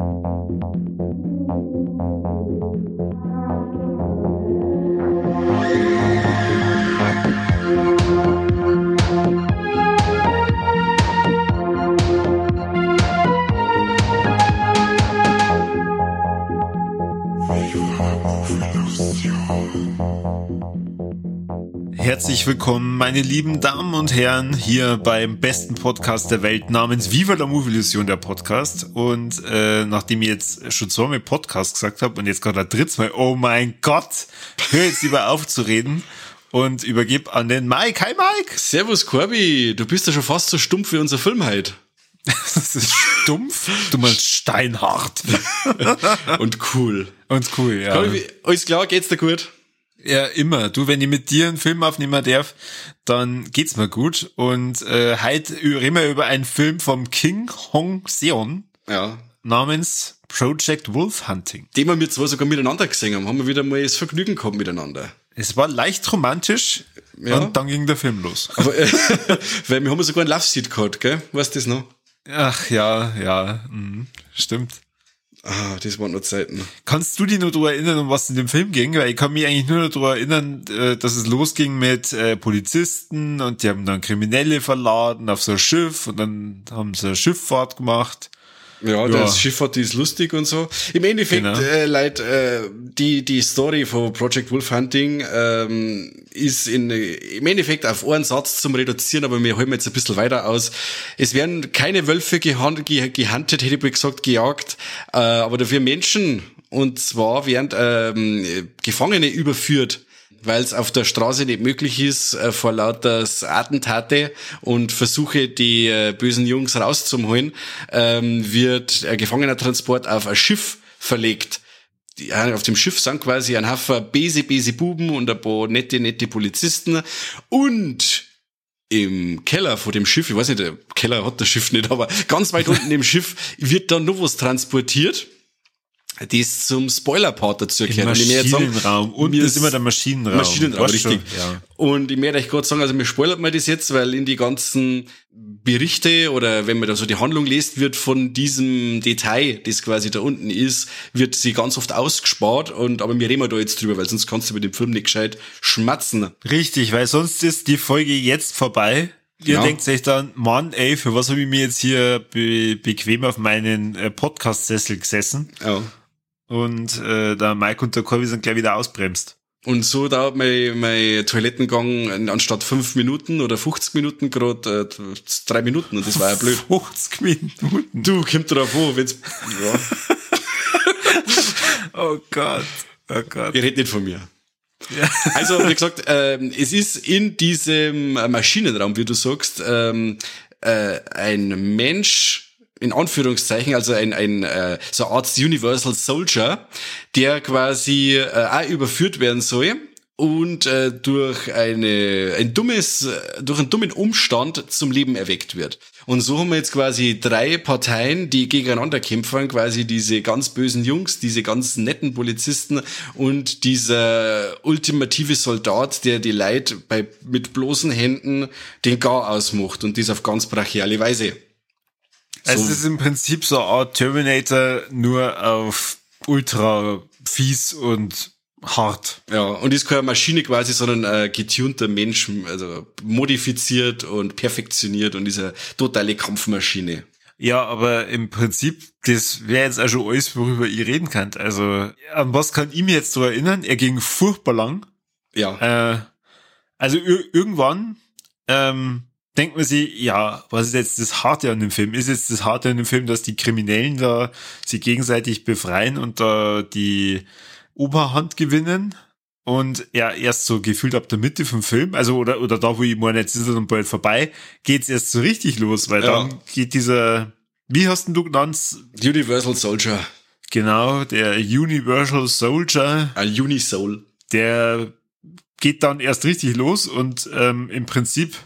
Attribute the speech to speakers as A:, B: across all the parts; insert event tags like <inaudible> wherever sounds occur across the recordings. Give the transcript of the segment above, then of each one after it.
A: you Herzlich willkommen, meine lieben Damen und Herren, hier beim besten Podcast der Welt namens Viva la Movie Illusion, der Podcast. Und äh, nachdem ich jetzt schon zweimal Podcast gesagt habe und jetzt gerade drittes Mal, oh mein Gott, hör jetzt lieber auf zu reden und übergib an den Mike. Hi Mike!
B: Servus Corby, du bist ja schon fast so stumpf wie unser Film heute. <laughs>
A: Das ist stumpf, du meinst steinhart. <laughs>
B: und cool.
A: Und cool, ja.
B: Corby, alles klar, geht's dir gut?
A: Ja, immer. Du, wenn ich mit dir einen Film aufnehmen darf, dann geht's mir gut. Und äh, heute reden wir über einen Film vom King Hong Seon.
B: Ja.
A: Namens Project Wolf Hunting.
B: Den wir zwar sogar miteinander gesehen haben, haben wir wieder mal das Vergnügen gehabt miteinander.
A: Es war leicht romantisch ja. und dann ging der Film los.
B: Aber, äh, <laughs> weil wir haben sogar ein Love Seat gehabt, gell? Weißt du das noch?
A: Ach ja, ja, mh, stimmt.
B: Ah, das waren nur Zeiten.
A: Kannst du dich nur daran erinnern, um was in dem Film ging? Weil ich kann mich eigentlich nur daran erinnern, äh, dass es losging mit äh, Polizisten und die haben dann Kriminelle verladen auf so ein Schiff und dann haben sie eine Schifffahrt gemacht.
B: Ja, ja. das Schifffahrt die ist lustig und so. Im Endeffekt, genau. äh, Leute, äh, die, die Story von Project Wolf Hunting ähm, ist in, im Endeffekt auf einen Satz zum Reduzieren, aber wir holen jetzt ein bisschen weiter aus. Es werden keine Wölfe gehandelt, gehandelt hätte ich gesagt, gejagt, äh, aber dafür Menschen. Und zwar werden ähm, Gefangene überführt weil es auf der Straße nicht möglich ist, äh, vor lauter Attentate und Versuche, die äh, bösen Jungs rauszuholen, ähm, wird ein Gefangenentransport auf ein Schiff verlegt. Auf dem Schiff sind quasi ein Haufen bese, bese Buben und ein paar nette, nette Polizisten und im Keller vor dem Schiff, ich weiß nicht, der Keller hat das Schiff nicht, aber ganz weit unten im Schiff wird dann noch was transportiert die ist zum Spoiler-Part dazu
A: erklärt. Maschinenraum. Und das ist immer der Maschinenraum.
B: Maschinenraum, richtig. Ja. Und ich werde euch gerade sagen, also mir spoilert man das jetzt, weil in die ganzen Berichte oder wenn man da so die Handlung liest, wird von diesem Detail, das quasi da unten ist, wird sie ganz oft ausgespart und, aber wir reden da jetzt drüber, weil sonst kannst du mit dem Film nicht gescheit schmatzen.
A: Richtig, weil sonst ist die Folge jetzt vorbei. Ihr ja. denkt euch dann, Mann, ey, für was habe ich mir jetzt hier be bequem auf meinen äh, Podcast-Sessel gesessen?
B: Ja
A: und äh, der Mike und der Corby sind gleich wieder ausbremst.
B: Und so dauert mein, mein Toilettengang anstatt fünf Minuten oder 50 Minuten gerade äh, drei Minuten und das war ja blöd. <laughs>
A: 50 Minuten?
B: Du, kommt drauf an, wenn's, <laughs> ja.
A: oh Gott, oh Gott.
B: Ihr redet nicht von mir. Ja. <laughs> Also, wie gesagt, ähm, es ist in diesem Maschinenraum, wie du sagst, ähm, äh, ein Mensch, in Anführungszeichen, also ein, ein äh, so eine Art Universal Soldier, der quasi äh, auch überführt werden soll und äh, durch eine ein dummes durch einen dummen Umstand zum Leben erweckt wird. Und so haben wir jetzt quasi drei Parteien, die gegeneinander kämpfen, quasi diese ganz bösen Jungs, diese ganz netten Polizisten und dieser ultimative Soldat, der die Leid bei mit bloßen Händen den Gar ausmacht und dies auf ganz brachiale Weise.
A: Es ist im Prinzip so eine Art Terminator, nur auf ultra fies und hart.
B: Ja, und ist keine Maschine quasi, sondern ein getunter Mensch, also modifiziert und perfektioniert und ist eine totale Kampfmaschine.
A: Ja, aber im Prinzip, das wäre jetzt also alles, worüber ihr reden könnt. Also, an was kann ich mir jetzt so erinnern? Er ging furchtbar lang.
B: Ja.
A: Äh, also irgendwann ähm, denkt man sich, ja, was ist jetzt das Harte an dem Film? Ist jetzt das Harte an dem Film, dass die Kriminellen da sich gegenseitig befreien und da die Oberhand gewinnen? Und ja, erst so gefühlt ab der Mitte vom Film, also oder, oder da, wo ich meine, jetzt ist er dann bald vorbei, geht's erst so richtig los, weil ja. dann geht dieser, wie hast du genannt?
B: Universal Soldier.
A: Genau, der Universal Soldier.
B: Ein Unisoul.
A: Der geht dann erst richtig los und ähm, im Prinzip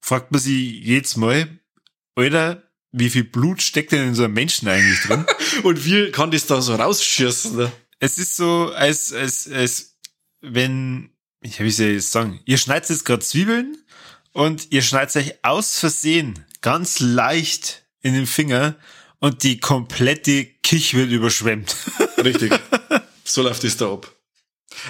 A: fragt man sich jedes Mal, Alter, wie viel Blut steckt denn in so einem Menschen eigentlich drin? <laughs>
B: Und wie kann das da so rausschießen? Ne?
A: Es ist so, als, als, als wenn, ich wie soll ich jetzt sagen, ihr schneidet jetzt gerade Zwiebeln und ihr schneidet euch aus Versehen ganz leicht in den Finger und die komplette Kich wird überschwemmt. <laughs>
B: Richtig. So läuft es da ab.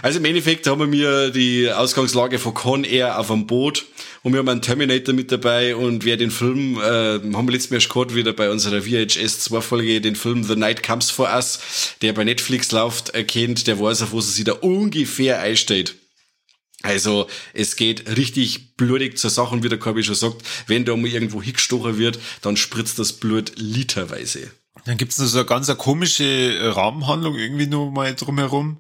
B: Also im Endeffekt haben wir die Ausgangslage von Con Air auf einem Boot und wir haben einen Terminator mit dabei und wer den Film, äh, haben wir letztes Mal schon wieder bei unserer VHS 2 Folge, den Film The Night Comes For Us, der bei Netflix läuft, erkennt, der weiß, auf was es sich da ungefähr einsteht. Also es geht richtig blutig zur Sache und wie der Korbi schon sagt, wenn da mal irgendwo hingestochen wird, dann spritzt das Blut literweise.
A: Dann gibt's noch so eine ganz komische Rahmenhandlung irgendwie nur mal drumherum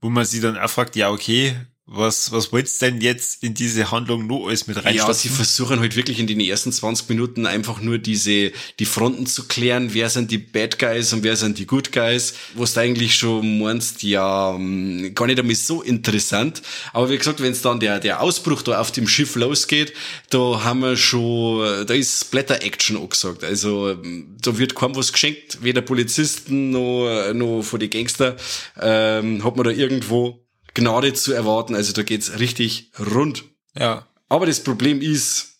A: wo man sich dann auch fragt, ja, okay, was, was wollt's denn jetzt in diese Handlung nur alles mit rein?
B: Ja, sie versuchen halt wirklich in den ersten 20 Minuten einfach nur diese, die Fronten zu klären, wer sind die Bad Guys und wer sind die Good Guys, wo du eigentlich schon meinst, ja, mm, gar nicht einmal so interessant. Aber wie gesagt, wenn es dann der, der Ausbruch da auf dem Schiff losgeht, da haben wir schon, da ist Splatter-Action angesagt. Also, mm, da wird kaum was geschenkt, weder Polizisten noch, noch von den Gangster, ähm, hat man da irgendwo Gnade zu erwarten. Also da geht's richtig rund.
A: Ja.
B: Aber das Problem ist,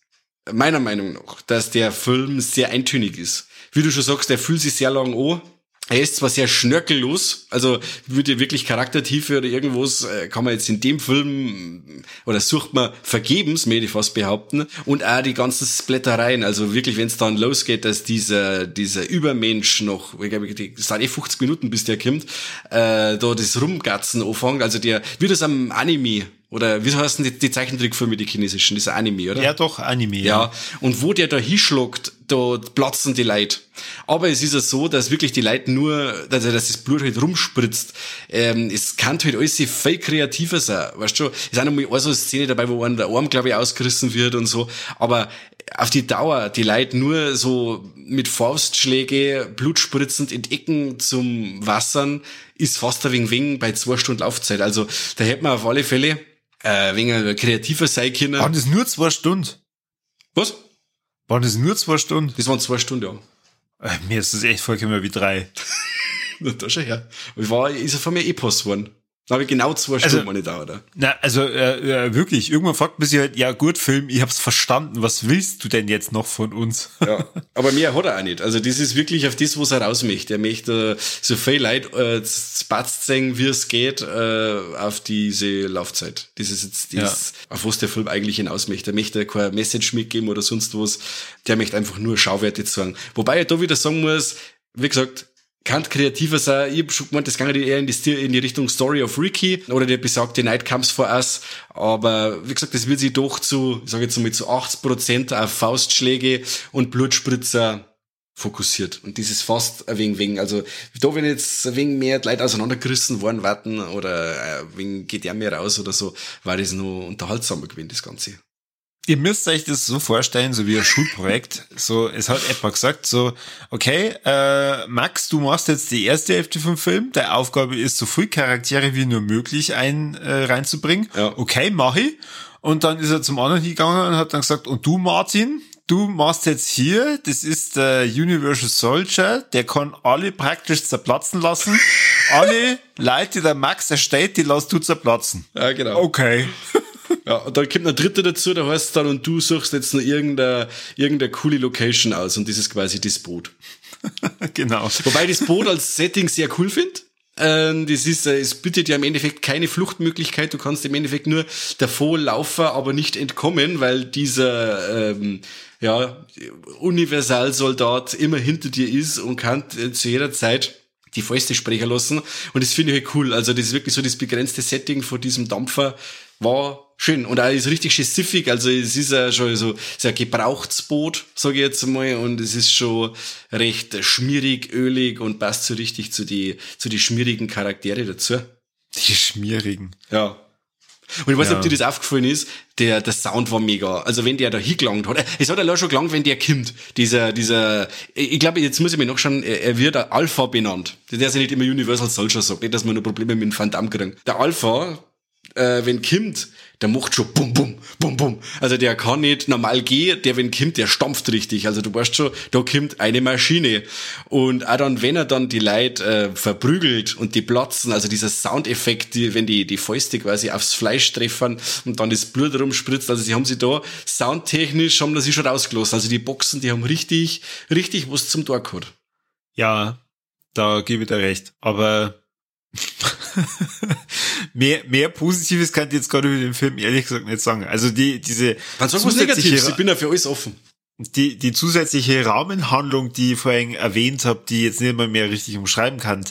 B: meiner Meinung nach, dass der Film sehr eintönig ist. Wie du schon sagst, der fühlt sich sehr lang an. Er ist zwar sehr schnörkellos, also würde wirklich Charaktertiefe oder irgendwas äh, kann man jetzt in dem Film oder sucht man vergebens, möchte ich fast behaupten, und auch die ganzen Splattereien, also wirklich, wenn es dann losgeht, dass dieser dieser Übermensch noch, ich glaube, es sind eh 50 Minuten, bis der kommt, äh, da das Rumgatzen anfängt, also der, wie das am Anime oder wie heißen die, die Zeichentrickfilme, die chinesischen? Dieser Anime, oder?
A: Ja, doch, Anime.
B: Ja. ja. Und wo der da hinschlagt, da platzen die Leute. Aber es ist ja so, dass wirklich die Leute nur, also dass das Blut halt rumspritzt. Ähm, es kann halt alles viel kreativer sein. Weißt du, es ist auch noch mal so eine Szene dabei, wo einer der Arm, glaube ich, ausgerissen wird und so. Aber auf die Dauer, die Leute nur so mit Faustschläge, blutspritzend in Ecken zum Wassern, ist fast ein wenig, wenig bei zwei Stunden Laufzeit. Also da hätte man auf alle Fälle äh, wegen kreativer sein können.
A: Waren das nur zwei Stunden?
B: Was?
A: Waren das nur zwei Stunden?
B: Das waren zwei Stunden, ja.
A: Äh, mir ist das echt vollkommen wie drei. <laughs>
B: Na, da schon her. War, ist er von mir Epos geworden. Da habe ich genau zwei also, Stunden nicht da, oder?
A: Na, also äh, äh, wirklich, irgendwann fragt man sich halt, ja gut, Film, ich hab's verstanden, was willst du denn jetzt noch von uns?
B: Ja, aber mehr hat er auch nicht. Also das ist wirklich auf das, was er raus möchte. Er möchte so viel Leid äh, spatzt sehen, wie es geht, äh, auf diese Laufzeit. Das ist jetzt das, ja. auf was der Film eigentlich hinaus möchte. Er möchte keine Message mitgeben oder sonst was. Der möchte einfach nur Schauwerte zeigen. Wobei er da wieder sagen muss, wie gesagt, kann kreativer sein. Ich hab schon gemeint, das geht eher in die, in die Richtung Story of Ricky oder der besagte Night Comes for Us. Aber wie gesagt, das wird sich doch zu, ich sage jetzt mal zu 80 Prozent auf Faustschläge und Blutspritzer fokussiert. Und dieses fast ein wenig wegen, also da wenn jetzt ein wenig mehr Leute auseinandergerissen worden warten oder ein wenig geht der mehr raus oder so, war das nur unterhaltsamer gewesen, das Ganze.
A: Ihr müsst euch das so vorstellen, so wie ein Schulprojekt. So, es hat etwa gesagt, so, okay, äh, Max, du machst jetzt die erste Hälfte vom Film. Deine Aufgabe ist, so viel Charaktere wie nur möglich ein äh, reinzubringen. Ja. Okay, mach ich. Und dann ist er zum anderen hingegangen und hat dann gesagt, und du, Martin, du machst jetzt hier, das ist der Universal Soldier, der kann alle praktisch zerplatzen lassen. <laughs> alle Leute, die der Max erstellt, die lässt du zerplatzen.
B: Ja, genau.
A: Okay.
B: Ja, und dann kommt ein dritter dazu, da heißt es dann, und du suchst jetzt noch irgendeine, irgendeine coole Location aus und das ist quasi das Boot. <laughs>
A: genau.
B: Wobei ich das Boot als Setting sehr cool finde. Ähm, das ist, äh, es bietet ja im Endeffekt keine Fluchtmöglichkeit. Du kannst im Endeffekt nur davor laufen, aber nicht entkommen, weil dieser ähm, ja, Universalsoldat immer hinter dir ist und kann äh, zu jeder Zeit die Fäuste sprechen lassen. Und das finde ich halt cool. Also das ist wirklich so das begrenzte Setting von diesem Dampfer war schön und auch ist richtig schön siffig, also es ist ja schon so, ist ein Gebrauchtsboot, sage ich jetzt mal, und es ist schon recht schmierig, ölig und passt so richtig zu die, zu die schmierigen Charaktere dazu.
A: Die schmierigen.
B: Ja. Und ich weiß nicht, ja. ob dir das aufgefallen ist, der, der Sound war mega. Also wenn der da hingelangt hat, es hat ja schon gelangt, wenn der kommt. Dieser, dieser, ich glaube, jetzt muss ich mir noch schon, er wird Alpha benannt. Der ist ja nicht immer Universal Soldier sagt, nicht, dass wir nur Probleme mit dem Damme kriegen. Der Alpha, äh, wenn kommt, der macht schon bum, bum, bum, bum. Also der kann nicht normal gehen, der wenn kommt, der stampft richtig. Also du weißt schon, da kommt eine Maschine. Und auch dann, wenn er dann die Leute äh, verprügelt und die platzen, also dieser Soundeffekt, die, wenn die, die Fäuste quasi aufs Fleisch treffen und dann das Blut rumspritzt, also sie haben sie da soundtechnisch haben sie schon rausgelassen. Also die Boxen, die haben richtig, richtig was zum Tor gehabt.
A: Ja, da gebe ich dir recht. Aber <laughs> mehr, mehr Positives kann ich jetzt gerade über den Film ehrlich gesagt nicht sagen. Also die, diese.
B: Was Negatives, ich bin ja für alles offen.
A: Die, die zusätzliche Rahmenhandlung, die ich vorhin erwähnt habe, die jetzt nicht mal mehr richtig umschreiben kann,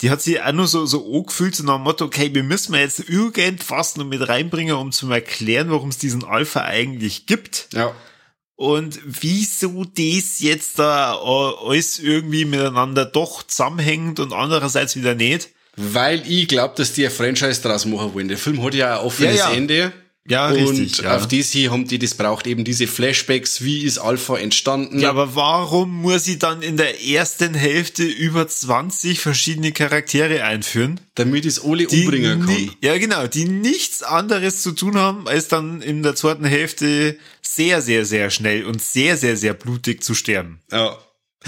A: die hat sie auch nur so, so angefühlt, so nach dem Motto, okay, wir müssen jetzt irgendwas noch mit reinbringen, um zu erklären, warum es diesen Alpha eigentlich gibt.
B: Ja.
A: Und wieso das jetzt da alles irgendwie miteinander doch zusammenhängt und andererseits wieder nicht.
B: Weil ich glaube, dass die ein Franchise draus machen wollen. Der Film hat ja ein offenes ja, ja. Ende.
A: Ja,
B: und
A: richtig.
B: Ja. auf das hier haben die das braucht, eben diese Flashbacks, wie ist Alpha entstanden.
A: Ja, aber warum muss sie dann in der ersten Hälfte über 20 verschiedene Charaktere einführen?
B: Damit es alle umbringen kann.
A: Ja, genau, die nichts anderes zu tun haben, als dann in der zweiten Hälfte sehr, sehr, sehr schnell und sehr, sehr, sehr blutig zu sterben.
B: Ja.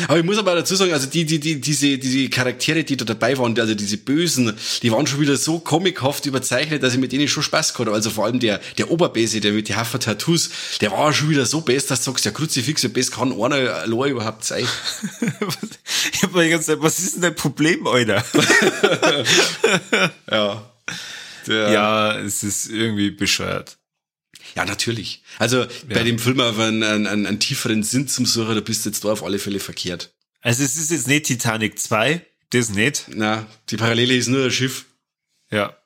B: Aber ich muss aber dazu sagen, also die, die, die, diese, diese Charaktere, die da dabei waren, also diese Bösen, die waren schon wieder so comichaft überzeichnet, dass ich mit denen schon Spaß gehabt habe. Also vor allem der, der Oberbese, der mit den Haffer Tattoos, der war schon wieder so best, dass du sagst, ja, Kruzifix, ja, best kann einer allein überhaupt sein. <laughs>
A: ich hab mir ganz was ist denn dein Problem, Alter? <laughs>
B: ja.
A: Der, ja, es ist irgendwie bescheuert.
B: Ja, natürlich. Also ja. bei dem Film auf einen, einen, einen, einen tieferen Sinn zum Suchen, da bist du jetzt da auf alle Fälle verkehrt.
A: Also es ist jetzt nicht Titanic 2, das nicht.
B: Na, die Parallele ist nur das Schiff.
A: Ja.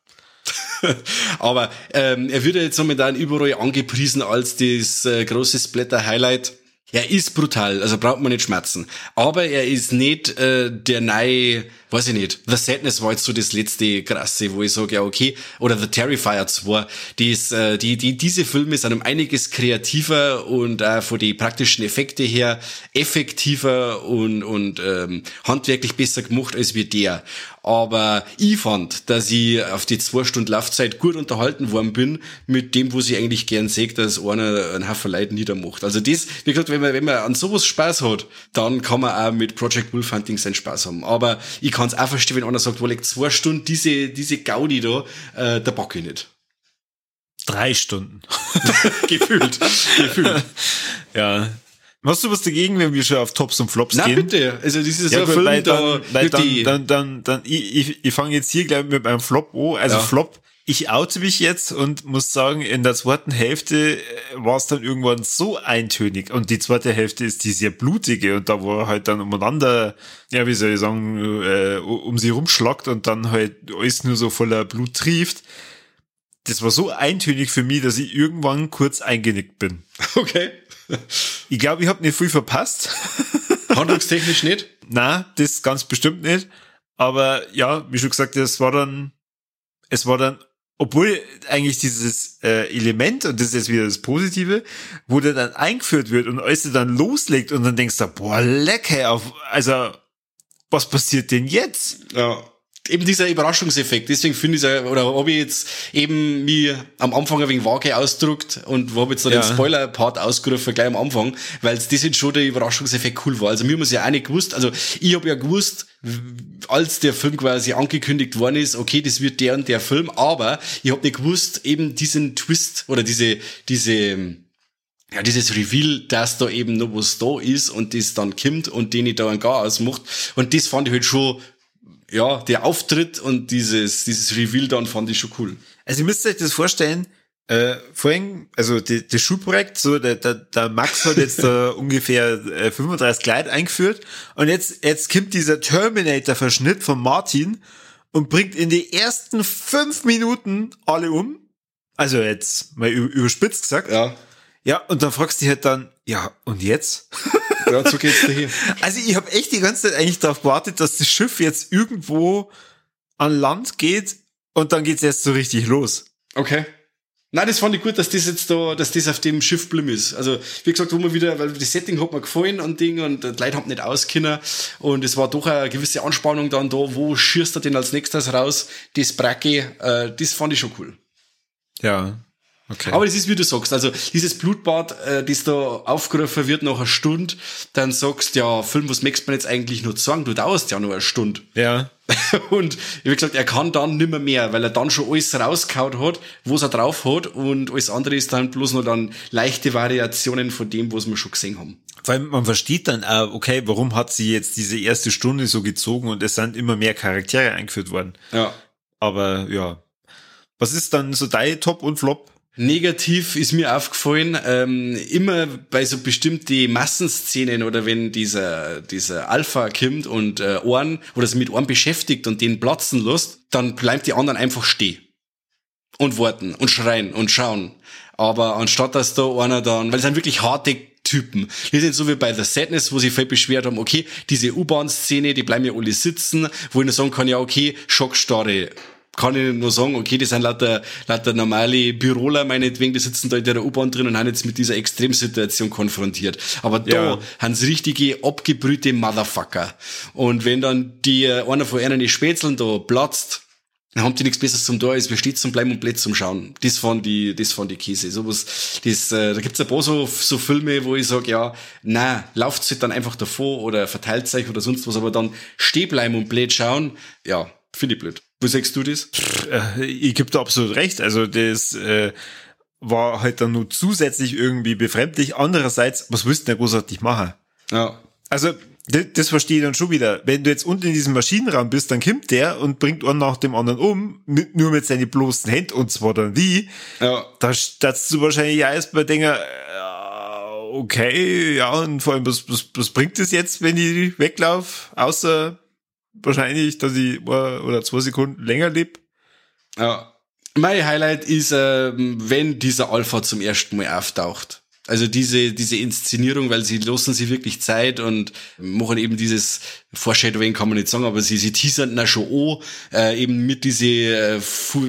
A: <laughs>
B: Aber ähm, er wird ja jetzt momentan überall angepriesen als das äh, große Splatter-Highlight. Er ist brutal, also braucht man nicht schmerzen. Aber er ist nicht äh, der neue, weiß ich nicht, The Sadness war jetzt so das letzte krasse, wo ich sage, ja okay, oder The Terrifier 2, die, ist, äh, die, die, diese Filme sind um einiges kreativer und äh, von die praktischen Effekte her effektiver und, und ähm, handwerklich besser gemacht als wie der. Aber ich fand, dass ich auf die zwei Stunden Laufzeit gut unterhalten worden bin mit dem, wo sie eigentlich gern sagt, dass einer einen Haufen Leute niedermacht. Also das, wie gesagt, wenn man, wenn man an sowas Spaß hat, dann kann man auch mit Project Wolf Hunting seinen Spaß haben. Aber ich kann es auch verstehen, wenn einer sagt, wo liegt zwei Stunden diese, diese Gaudi da, äh, da packe ich nicht.
A: Drei Stunden. <laughs>
B: Gefühlt. <laughs> Gefühlt.
A: Ja, Hast du was dagegen, wenn wir schon auf Tops und Flops
B: Na,
A: gehen?
B: Na bitte, also dieses ja, Film weil
A: dann, da, weil dann, dann, dann, dann, ich, ich, ich fange jetzt hier gleich mit meinem Flop an. Also ja. Flop, ich oute mich jetzt und muss sagen, in der zweiten Hälfte äh, war es dann irgendwann so eintönig. Und die zweite Hälfte ist die sehr blutige und da wo er halt dann umeinander, ja, wie soll ich sagen, äh, um sie rumschlagt und dann halt alles nur so voller Blut trieft. Das war so eintönig für mich, dass ich irgendwann kurz eingenickt bin. <laughs>
B: Okay.
A: Ich glaube, ich habe nicht viel verpasst. <laughs>
B: Handlungstechnisch nicht?
A: Na, das ganz bestimmt nicht. Aber ja, wie schon gesagt, es war dann, es war dann, obwohl eigentlich dieses äh, Element, und das ist jetzt wieder das Positive, wo der dann eingeführt wird und als er dann loslegt und dann denkst du, boah, lecker, auf, also, was passiert denn jetzt?
B: Ja eben dieser Überraschungseffekt. Deswegen finde ich es, oder habe ich jetzt eben mir am Anfang ein wenig vage ausgedruckt und habe jetzt da ja. den Spoiler-Part ausgerufen gleich am Anfang, weil das jetzt schon der Überraschungseffekt cool war. Also mir haben es ja auch nicht gewusst. Also ich habe ja gewusst, als der Film quasi angekündigt worden ist, okay, das wird der und der Film, aber ich habe nicht gewusst, eben diesen Twist oder diese, diese, ja, dieses Reveal, dass da eben noch was da ist und das dann kommt und den ich da ein Gar ausmacht. Und das fand ich halt schon ja, der Auftritt und dieses, dieses Reveal dann fand ich schon cool.
A: Also ihr müsst euch das vorstellen, äh, vorhin, also das Schulprojekt, so der, der, der Max hat jetzt da <laughs> ungefähr äh, 35 Gleit eingeführt und jetzt, jetzt kommt dieser Terminator-Verschnitt von Martin und bringt in die ersten fünf Minuten alle um. Also jetzt mal überspitzt gesagt.
B: Ja.
A: Ja, und dann fragst du dich halt dann, ja, und jetzt? <laughs>
B: Ja, so geht's dir hier. <laughs>
A: Also ich habe echt die ganze Zeit eigentlich darauf gewartet, dass das Schiff jetzt irgendwo an Land geht und dann geht's erst so richtig los.
B: Okay. Nein, das fand ich gut, dass das jetzt da, dass das auf dem Schiff blimm ist. Also, wie gesagt, wo man wieder, weil das Setting hat mir gefallen und Ding und die Leute haben nicht auskennen und es war doch eine gewisse Anspannung dann da, wo schießt er denn als nächstes raus, das Bracke, äh, das fand ich schon cool.
A: Ja, Okay.
B: Aber das ist, wie du sagst, also dieses Blutbad, äh, das da aufgerufen wird nach einer Stunde, dann sagst ja, Film, was möchtest man jetzt eigentlich nur sagen? Du dauerst ja nur eine Stunde.
A: Ja. <laughs>
B: und habe gesagt, er kann dann nimmer mehr, weil er dann schon alles rausgehauen hat, was er drauf hat und alles andere ist dann bloß noch dann leichte Variationen von dem, was wir schon gesehen haben.
A: Vor allem, man versteht dann auch, okay, warum hat sie jetzt diese erste Stunde so gezogen und es sind immer mehr Charaktere eingeführt worden.
B: Ja.
A: Aber ja. Was ist dann so dein Top und Flop?
B: Negativ ist mir aufgefallen, ähm, immer bei so bestimmte Massenszenen oder wenn dieser, dieser Alpha kommt und äh, Ohren oder sich mit Ohren beschäftigt und den platzen lässt, dann bleibt die anderen einfach stehen. Und warten und schreien und schauen. Aber anstatt dass da einer dann, weil es sind wirklich harte Typen. Die sind so wie bei The Sadness, wo sie voll beschwert haben, okay, diese U-Bahn-Szene, die bleiben ja alle sitzen, wo ich nur sagen kann, ja, okay, Schockstarre kann ich nur sagen, okay, die sind lauter, lauter normale Büroler, meinetwegen, die sitzen da in der U-Bahn drin und haben jetzt mit dieser Extremsituation konfrontiert. Aber da ja. haben sie richtige abgebrühte Motherfucker. Und wenn dann die, äh, einer von ihnen die Spätzeln da platzt, dann haben die nichts Besseres zum Tor, als wie steht zum Bleiben und Blöd zum Schauen. Das von die, das von die Käse. Sowas, das, äh, da gibt's ein paar so, so Filme, wo ich sag ja, na, lauft sich dann einfach davor oder verteilt sich oder sonst was, aber dann steh bleiben und blöd schauen, ja, finde ich blöd. Wo sagst du das?
A: Äh, ich gebe da absolut recht. Also das äh, war halt dann nur zusätzlich irgendwie befremdlich. Andererseits, was willst du denn großartig machen?
B: Ja.
A: Also das, das verstehe ich dann schon wieder. Wenn du jetzt unten in diesem Maschinenraum bist, dann kommt der und bringt einen nach dem anderen um, mit, nur mit seinen bloßen Händen, und zwar dann wie.
B: Ja.
A: Da startest du wahrscheinlich erstmal denken, äh, okay, ja, und vor allem, was, was, was bringt es jetzt, wenn ich weglaufe, außer wahrscheinlich, dass ich oder zwei Sekunden länger lebe.
B: Ja. Mein Highlight ist, äh, wenn dieser Alpha zum ersten Mal auftaucht. Also diese, diese Inszenierung, weil sie lassen sich wirklich Zeit und machen eben dieses Foreshadowing kann man nicht sagen, aber sie, sie teasern da schon an, äh, eben mit diese, äh,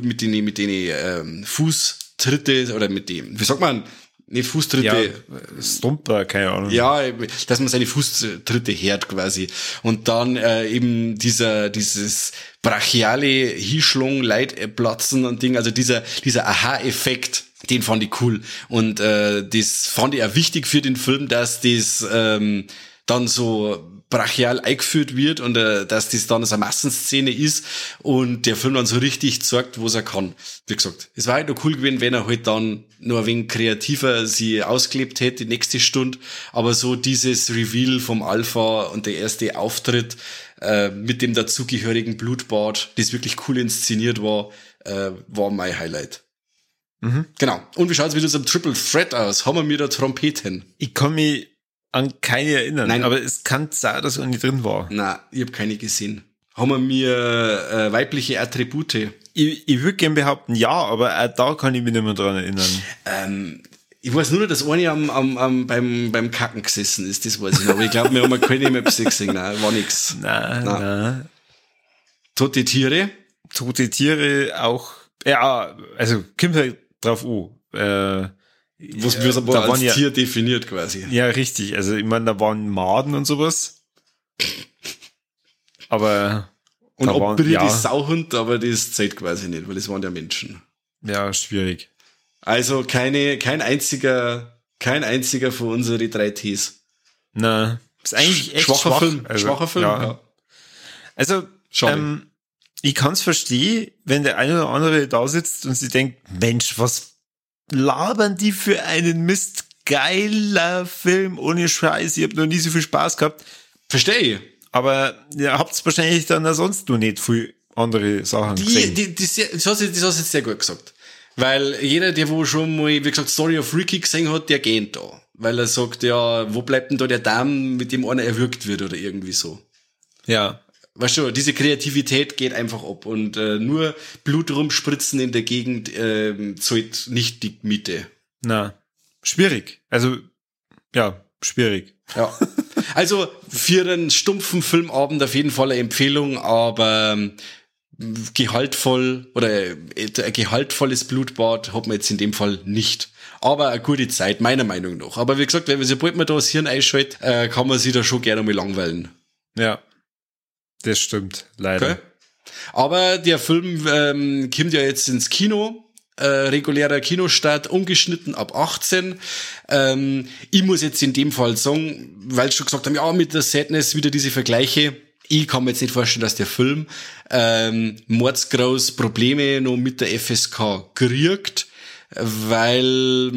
B: mit den, mit den äh, Fußtritte oder mit dem, wie sagt man, Nee, Fußtritte.
A: Ja, Stumper, keine Ahnung.
B: Ja, dass man seine Fußtritte hört quasi. Und dann äh, eben dieser, dieses brachiale Hischlung, Leitplatzen und Ding, also dieser, dieser Aha-Effekt, den fand ich cool. Und äh, das fand ich auch wichtig für den Film, dass das ähm, dann so brachial eingeführt wird und äh, dass das dann so eine Massenszene ist und der Film dann so richtig zeigt, was er kann. Wie gesagt, es war halt noch cool gewesen, wenn er halt dann nur ein wenig kreativer sie ausgelebt hätte, die nächste Stunde, aber so dieses Reveal vom Alpha und der erste Auftritt äh, mit dem dazugehörigen Blutbad, das wirklich cool inszeniert war, äh, war mein Highlight.
A: Mhm.
B: Genau. Und wie schaut's mit unserem Triple Threat aus? Haben wir mir da Trompeten?
A: Ich kann mich an keine erinnern. Nein. Aber es kann sein, dass er nicht drin war.
B: Na, ich habe keine gesehen. Haben wir mir äh, weibliche Attribute?
A: Ich, ich würde gerne behaupten, ja, aber auch da kann ich mich nicht mehr dran erinnern.
B: Ähm, ich weiß nur, dass eine am, am, am, beim, beim Kacken gesessen ist, das weiß ich noch. Aber ich glaube, wir haben keine Maps gesehen. Nein, war nix.
A: Nein, nein. nein.
B: Tote Tiere?
A: Tote Tiere auch, ja, also kommt halt drauf an. Äh,
B: was wir aber da als Tier ja, definiert quasi.
A: Ja, richtig. Also ich meine, da waren Maden und sowas. Aber
B: und ob waren, ja. ist Sauhund, aber das zählt quasi nicht, weil es waren ja Menschen.
A: Ja, schwierig.
B: Also keine, kein einziger, kein einziger von unseren drei Ts.
A: Na, ist eigentlich echt schwacher
B: schwach.
A: Film.
B: Also, schwacher Film. Ja. ja.
A: Also, ähm, ich kann es verstehen, wenn der eine oder andere da sitzt und sie denkt, Mensch, was labern die für einen Mist? Geiler Film, ohne Scheiß. Ich habe noch nie so viel Spaß gehabt.
B: Verstehe.
A: Aber ihr habt wahrscheinlich dann sonst noch nicht viel andere Sachen
B: die,
A: gesehen.
B: Die, die, die, das, hast du, das hast du jetzt sehr gut gesagt. Weil jeder, der wo schon mal, wie gesagt, Story of Ricky gesehen hat, der geht da. Weil er sagt, ja, wo bleibt denn da der Damm, mit dem einer erwürgt wird oder irgendwie so.
A: Ja
B: weißt du, diese Kreativität geht einfach ab und äh, nur Blut rumspritzen in der Gegend äh, zahlt nicht die Miete.
A: Na, schwierig. Also, ja, schwierig.
B: Ja. Also für einen stumpfen Filmabend auf jeden Fall eine Empfehlung, aber ähm, gehaltvoll oder äh, ein gehaltvolles Blutbad hat man jetzt in dem Fall nicht. Aber eine gute Zeit, meiner Meinung nach. Aber wie gesagt, wenn man sobald man da das Hirn einschaltet, äh, kann man sich da schon gerne mal langweilen.
A: Ja. Das stimmt, leider. Okay.
B: Aber der Film ähm, kommt ja jetzt ins Kino. Äh, regulärer Kinostart, ungeschnitten ab 18. Ähm, ich muss jetzt in dem Fall sagen, weil schon gesagt haben, ja, mit der Sadness wieder diese Vergleiche. Ich kann mir jetzt nicht vorstellen, dass der Film ähm, mordsgroß Probleme noch mit der FSK kriegt, weil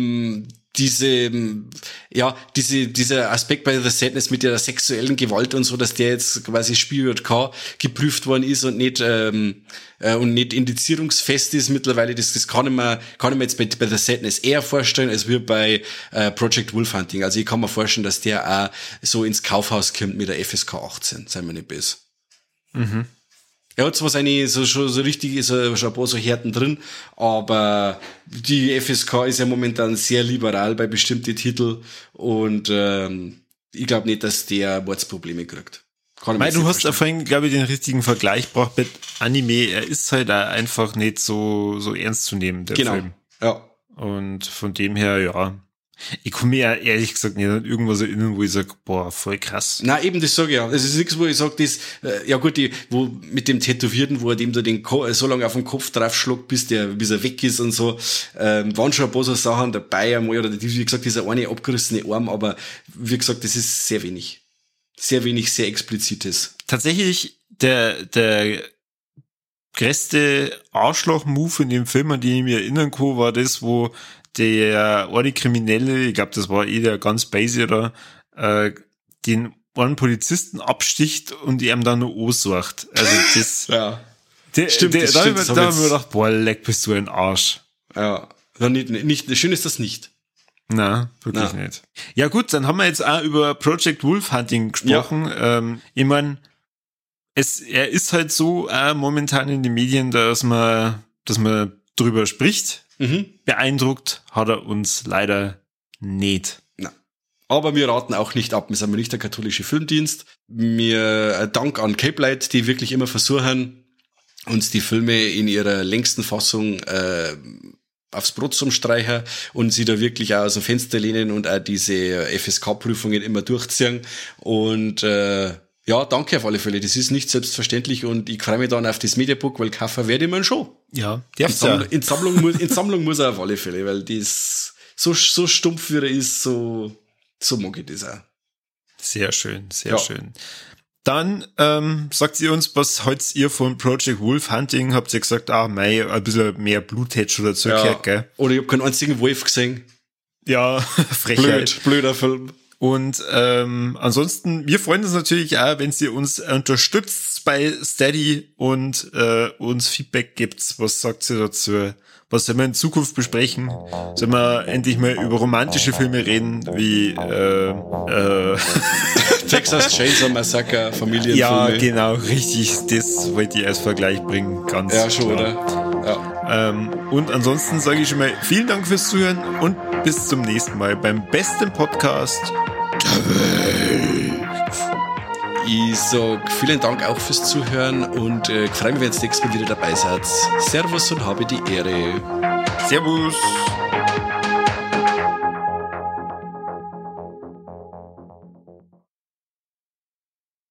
B: diese, ähm, ja, diese, dieser Aspekt bei The Sadness mit der sexuellen Gewalt und so, dass der jetzt quasi Spielwort K geprüft worden ist und nicht, ähm, äh, und nicht indizierungsfest ist mittlerweile, das, das kann ich mir, kann ich mir jetzt bei, bei The Sadness eher vorstellen, als wir bei äh, Project Wolf Hunting. Also ich kann mir vorstellen, dass der auch so ins Kaufhaus kommt mit der FSK 18, seien wir nicht böse. Mhm. Er hat zwar seine so, schon so richtig ist er schon ein paar so Härten drin, aber die FSK ist ja momentan sehr liberal bei bestimmten Titeln und ähm, ich glaube nicht, dass der Mordsprobleme kriegt.
A: Weil du hast ja vorhin, glaube ich, den richtigen Vergleich gebracht mit Anime. Er ist halt einfach nicht so, so ernst zu nehmen, der genau. Film. Ja. Und von dem her, ja, ich komme mir ja ehrlich gesagt nicht an irgendwas erinnern, wo ich sage, boah, voll krass.
B: Na eben, das sage ich ja. Es ist nichts, wo ich sage, das, äh, ja gut, die, wo mit dem Tätowierten, wo er dem da den Ko so lange auf den Kopf drauf schlägt, bis der, bis er weg ist und so, ähm, waren schon ein paar so Sachen dabei einmal, oder wie gesagt, dieser eine abgerissene Arm, aber wie gesagt, das ist sehr wenig. Sehr wenig, sehr explizites.
A: Tatsächlich, der, der größte Arschloch-Move in dem Film, an den ich mich erinnern kann, war das, wo der eine Kriminelle, ich glaube, das war eh der ganz basic oder, äh, den einen Polizisten absticht und ihm dann nur ansucht. Also das, <laughs>
B: ja.
A: Der, stimmt, der, das da stimmt, da haben wir gedacht, boah, leck, bist du ein Arsch.
B: Ja. nicht, nicht, schön ist das nicht.
A: Na, wirklich Na. nicht. Ja gut, dann haben wir jetzt auch über Project Wolf Hunting gesprochen. Ja. Ähm, ich mein, es, er ist halt so äh, momentan in den Medien, dass man, dass man drüber spricht. Mhm. Beeindruckt hat er uns leider nicht.
B: Na. Aber wir raten auch nicht ab. Wir sind nicht der katholische Filmdienst. Mir äh, Dank an Cape Light, die wirklich immer versuchen, uns die Filme in ihrer längsten Fassung äh, aufs Brot zum Streichen und sie da wirklich auch aus dem Fenster lehnen und auch diese FSK-Prüfungen immer durchziehen. Und äh, ja, danke auf alle Fälle. Das ist nicht selbstverständlich und ich freue mich dann auf das Mediabook, weil kaufen werde ich mir schon.
A: Ja,
B: in, Sammlung, ja. in Sammlung, muss, in Sammlung muss er auf alle Fälle, weil das so, so stumpf wie er ist, so, so mag ich das auch.
A: Sehr schön, sehr ja. schön. Dann ähm, sagt ihr uns, was haltet ihr von Project Wolf Hunting? Habt ihr gesagt, ah, mei, ein bisschen mehr Bluthedge oder so, ja. gell?
B: Oder ich habe keinen einzigen Wolf gesehen.
A: Ja, <laughs> Frechheit.
B: Blöd, blöder Film.
A: Und ähm, ansonsten, wir freuen uns natürlich auch, wenn ihr uns unterstützt bei Steady und äh, uns Feedback gibt. Was sagt ihr dazu? Was sollen wir in Zukunft besprechen? Sollen wir endlich mal über romantische Filme reden, wie äh, äh, <laughs>
B: Texas Chainsaw Massacre, Familienfilme?
A: Ja, genau, richtig. Das wollte ich als Vergleich bringen. Ganz
B: Ja, schon, klar. oder?
A: Ja. Ähm, und ansonsten sage ich schon mal vielen Dank fürs Zuhören und bis zum nächsten Mal beim besten Podcast.
B: Ich sag vielen Dank auch fürs Zuhören und äh, freue mich, wenn ihr das nächste Mal wieder dabei seid. Servus und habe die Ehre.
A: Servus.